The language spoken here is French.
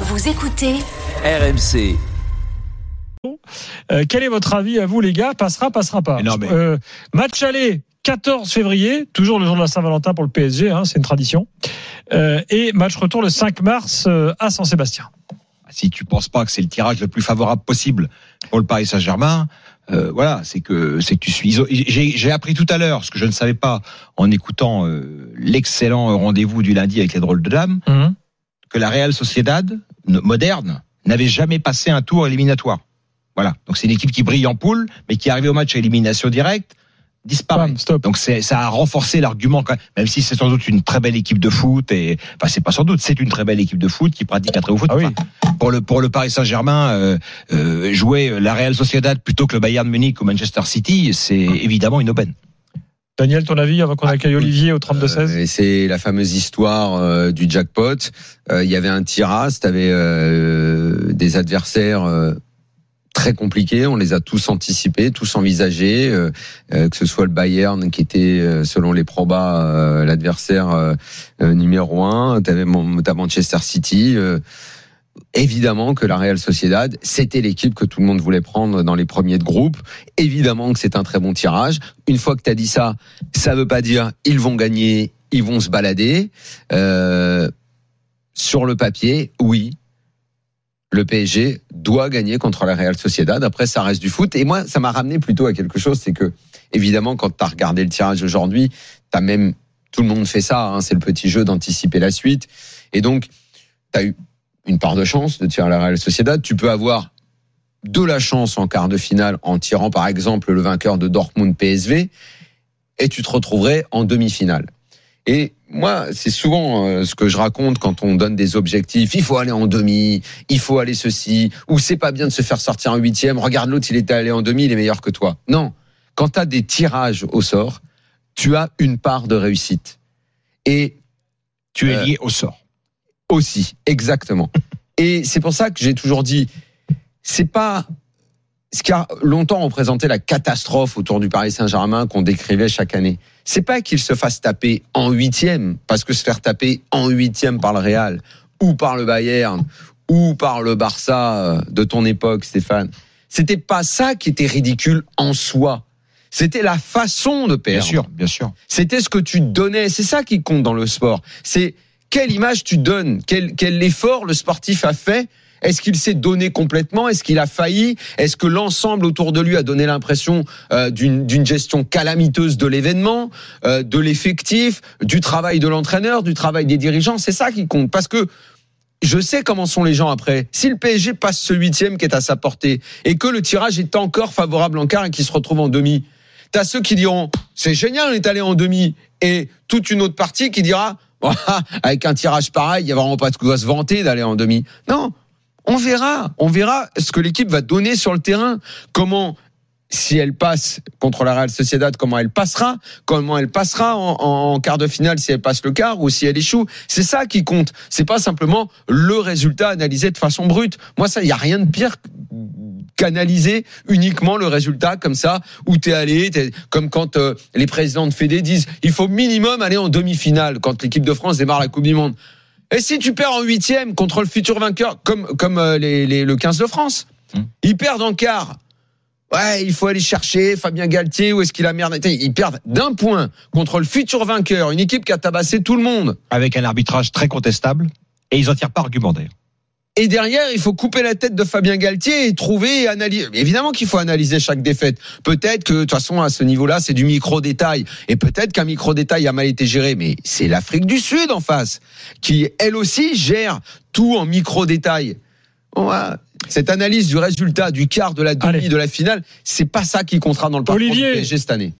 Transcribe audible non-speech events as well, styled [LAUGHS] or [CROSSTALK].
Vous écoutez RMC. Euh, quel est votre avis à vous, les gars? Passera, passera pas non, mais- Euh, Match aller 14 février, toujours le jour de la Saint-Valentin pour le PSG, hein, c'est une tradition. Euh, et match retour le 5 mars euh, à San-Sébastien. si tu penses pas que c'est le tirage le plus favorable possible pour le Paris Saint-Germain, euh, voilà, c'est que c'est que tu suis. J'ai appris tout à l'heure ce que je ne savais pas en écoutant euh, l'excellent rendez-vous du lundi avec les drôles de dames, que la Real Sociedad moderne n'avait jamais passé un tour éliminatoire. Voilà, donc c'est une équipe qui brille en poule, mais qui est arrivée au match à élimination directe disparaît. Stop. Donc c'est ça a renforcé l'argument même, si c'est sans doute une très belle équipe de foot et enfin c'est pas sans doute c'est une très belle équipe de foot qui pratique un très beau foot. Ah oui. Enfin, pour le pour le Paris Saint-Germain euh, euh, jouer la Real Sociedad plutôt que le Bayern Munich ou Manchester City, c'est évidemment une aubaine. Daniel, ton avis avant qu'on accueille Olivier au 32-16 Euh, c'est la fameuse histoire euh, du jackpot. Euh, Il y avait un tirage, tu avais des adversaires très compliqués. On les a tous anticipés, tous envisagés, euh, euh, que ce soit le Bayern qui était, euh, selon les probas, l'adversaire numéro un. Tu avais Manchester City. Évidemment que la Real Sociedad, c'était l'équipe que tout le monde voulait prendre dans les premiers de groupe. Évidemment que c'est un très bon tirage. Une fois que tu as dit ça, ça veut pas dire ils vont gagner, ils vont se balader. Euh, sur le papier, oui, le PSG doit gagner contre la Real Sociedad. Après, ça reste du foot. Et moi, ça m'a ramené plutôt à quelque chose, c'est que, évidemment, quand tu as regardé le tirage aujourd'hui, tu même, tout le monde fait ça, hein, c'est le petit jeu d'anticiper la suite. Et donc, tu as eu une part de chance de tirer la Real Sociedad. Tu peux avoir de la chance en quart de finale en tirant, par exemple, le vainqueur de Dortmund PSV, et tu te retrouverais en demi-finale. Et moi, c'est souvent euh, ce que je raconte quand on donne des objectifs. Il faut aller en demi, il faut aller ceci, ou c'est pas bien de se faire sortir en huitième. Regarde l'autre, il était allé en demi, il est meilleur que toi. Non, quand tu as des tirages au sort, tu as une part de réussite. Et Tu es Euh, lié au sort. Aussi, exactement. [LAUGHS] Et c'est pour ça que j'ai toujours dit, c'est pas ce qui a longtemps représenté la catastrophe autour du Paris Saint-Germain qu'on décrivait chaque année. C'est pas qu'il se fasse taper en huitième, parce que se faire taper en huitième par le Real, ou par le Bayern, ou par le Barça euh, de ton époque, Stéphane. C'était pas ça qui était ridicule en soi. C'était la façon de Bien perdre. sûr, bien sûr. C'était ce que tu donnais. C'est ça qui compte dans le sport. C'est quelle image tu donnes, quel, quel effort le sportif a fait? Est-ce qu'il s'est donné complètement? Est-ce qu'il a failli? Est-ce que l'ensemble autour de lui a donné l'impression euh, d'une gestion calamiteuse de l'événement, euh, de l'effectif, du travail de l'entraîneur, du travail des dirigeants? C'est ça qui compte. Parce que je sais comment sont les gens après. Si le PSG passe ce huitième qui est à sa portée et que le tirage est encore favorable en quart et qu'il se retrouve en demi, T'as ceux qui diront c'est génial, on est allé en demi, et toute une autre partie qui dira avec un tirage pareil, il y a vraiment pas de quoi se vanter d'aller en demi. Non, on verra, on verra ce que l'équipe va donner sur le terrain, comment si elle passe contre la Real Sociedad, comment elle passera, comment elle passera en quart de finale si elle passe le quart ou si elle échoue? C'est ça qui compte. C'est pas simplement le résultat analysé de façon brute. Moi, ça, il y a rien de pire qu'analyser uniquement le résultat comme ça où t'es allé, t'es- comme quand euh, les présidents de Fédé disent il faut minimum aller en demi-finale quand l'équipe de France démarre la Coupe du Monde. Et si tu perds en huitième contre le futur vainqueur, comme comme euh, les, les- le 15 de France, Mmh. ils perdent en quart. Ouais, il faut aller chercher Fabien Galtier, où est-ce qu'il a merdé? Ils perdent d'un point contre le futur vainqueur, une équipe qui a tabassé tout le monde. Avec un arbitrage très contestable. Et ils en tirent pas argument d'ailleurs. Et derrière, il faut couper la tête de Fabien Galtier et trouver et analyser. Évidemment qu'il faut analyser chaque défaite. Peut-être que, de toute façon, à ce niveau-là, c'est du micro-détail. Et peut-être qu'un micro-détail a mal été géré. Mais c'est l'Afrique du Sud en face, qui, elle aussi, gère tout en micro-détail. Voilà. Cette analyse du résultat du quart, de la demi, Allez. de la finale, c'est pas ça qui comptera dans le parcours Olivier. du PSG cette année.